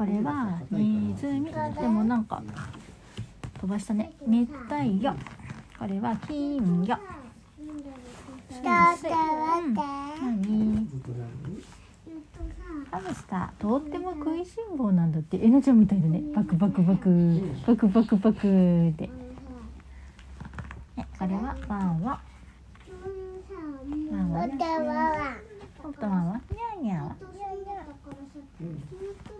これはネズミでもなんか飛ばしたね。熱帯魚。これは金魚。ハムスターとっても食いしん坊なんだって。えなちゃんみたいだね。バクバクバク。バクバクバクでえこれはワンワン。ワンワンってワンワンおっとワンワンニャーニャーはうんないあれうん。そうずーっと昔だから身長見て見て爪ちっちゃい鳥さんだピヨピヨねその時はまだ寝れてないねうんネズミおばあちゃんのなんかそれイグアナねそうそうおばあちゃスナんもまだ生まネれてないズミタランチュラおじいちゃんはおじいちゃんも生まれてない今ヘ日はビもっともっともっともっともっと前にこれなんねこれはヘビもともともともとうろそううろうろもともともともともともとヘビさんでうんタランチュラモバイルにいたのそうそうこれはパカそあニャンニャン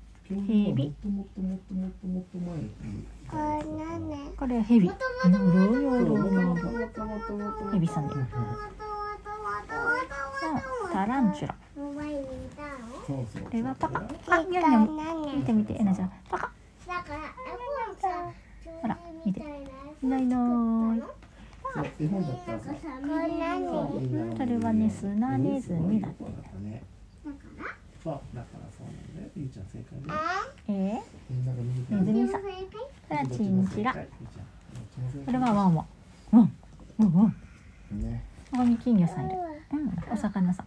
いないう絵本だったらさこれ何そうみんないいないそれはねスナネズミだってだったねそうだからそうなんだよゆうちゃん正解だよえみん。なが見てネズミさんこれはチンチラここれはワンワンワンワンワンねここに金魚さんいるうんお魚さん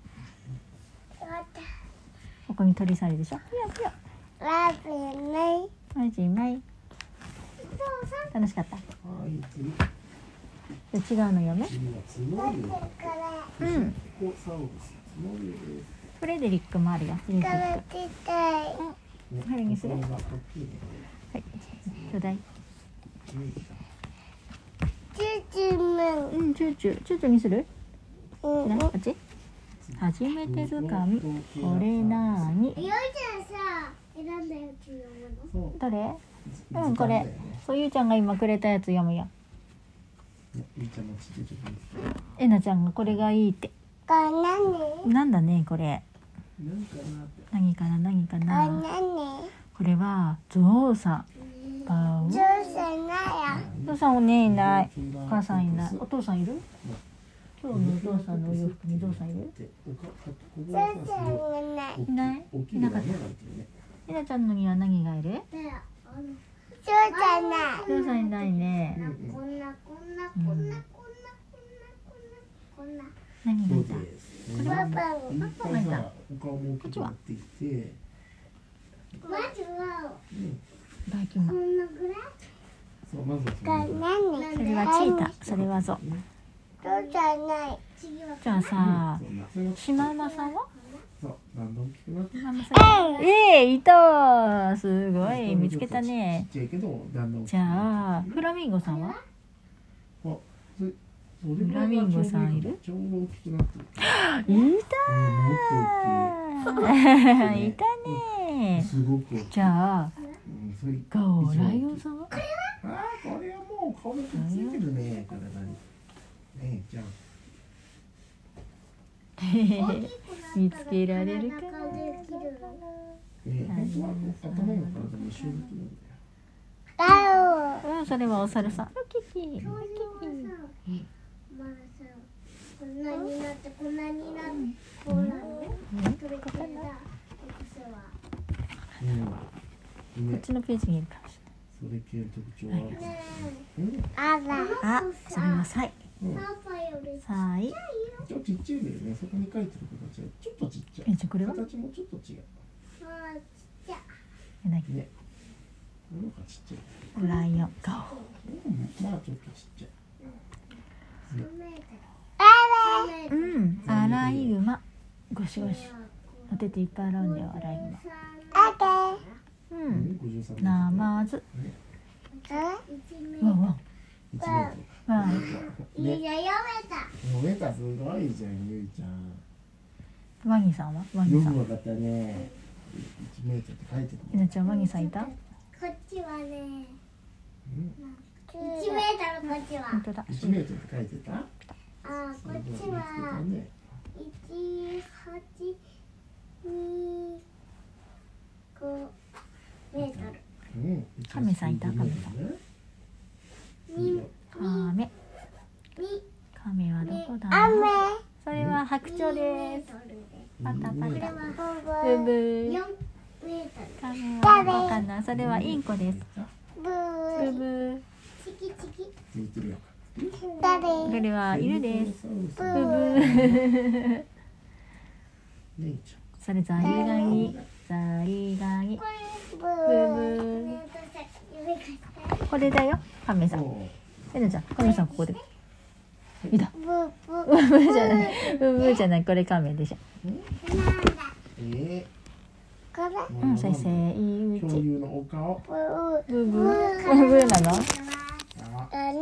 ここに鳥さんいるでしょピヨピヨラブねマジない楽しかった違うの読め次は角竜こうんフレデリック。もあるよフレデリれックこれちっちゃいねこれにする？はいちょうだい。チュチュムうんチューチュー。チューチューにする？ンなこっち？初めて図鑑。これなーに？よいちゃんさ選んだやつ読むの？どれうんこれ。そうゆうちゃんが今くれたやつ読むよ。ねゆうちゃんのちっちゃい時にえなちゃんがこれがいいって。これ何？なんだねこれ何かな？何かな？これはゾウさん。バウ上手ないや。お父さんおねいない。おお母さんいない。お父さんいる？今日のお父さんのお洋服にゾウさんいる？上手ないいない。いのが穴が開いてるねえなちゃんのには何がいる？上手ない。ゾウさんいないね。こん。なこん。なこんなこんなこんなこんな何がいたパパいっぱいさお顔も大きくなっていて。まずはうん。バイキンマンこんなぐらいそうまずはそそれはチータそれはゾ。ウ上手ない。次はじゃあさシマウマさんは？そうだんだん大きくなってシマウマさん。ええいたすごい。見つけたね。じゃあフラミンゴさんは？あそラミンゴさんいる？いたい。たねじゃあうんそれガオライオンさんは？あーこれはもう顔ついてるね。体にねえじゃあ。見つけられるかな。ねえ。本当は頭も体も一緒にできるんだよ。ガオうんそれはお猿さん。キキキキまださこんなになってこんなになってこうなのそれから私はうんねこっちのページにいるかもしそれ系の特徴はあるあんパパよりサイちょっとちっちゃいんだよね。そこに書いてる形はちょっとちっちゃい。えじゃあこれは？形もちょっと違うあちっちゃえなぎねこの方がちっちゃいライオン。ガうん。まあちょっとちっちゃい。3メートルオ3メートルうん。アライグマ。ゴシゴシ。お手ていっぱい洗うんだよアライグマ。あううん。ん53ナマズね1メワンワン1メートワンルいいや読めた。ルもうメーターすごいじゃんゆいちゃん。ワニさんはワニさんよくわかったね1メートルって書いてるえなちゃんワニさんいたこっちはねうん1メートルこっちは。本当だ。1メートルって書いてた？あこっちはね。一八亀さんいた亀さん。亀。亀はどこだ？それは白鳥です。パタパタ。ブブー。亀はわかない。それはインコです。ブー。ブー。これは犬です。ブブそれザリガニザリこれだよ。カメさん。えなちゃんカメさんここで。いた。ブーブブーブーじゃない。ブーブーじゃない。これカメでしょ。ーなんだ。えこれー。うん先生いいうち恐竜のお顔ブーブー。ブーブー。なの？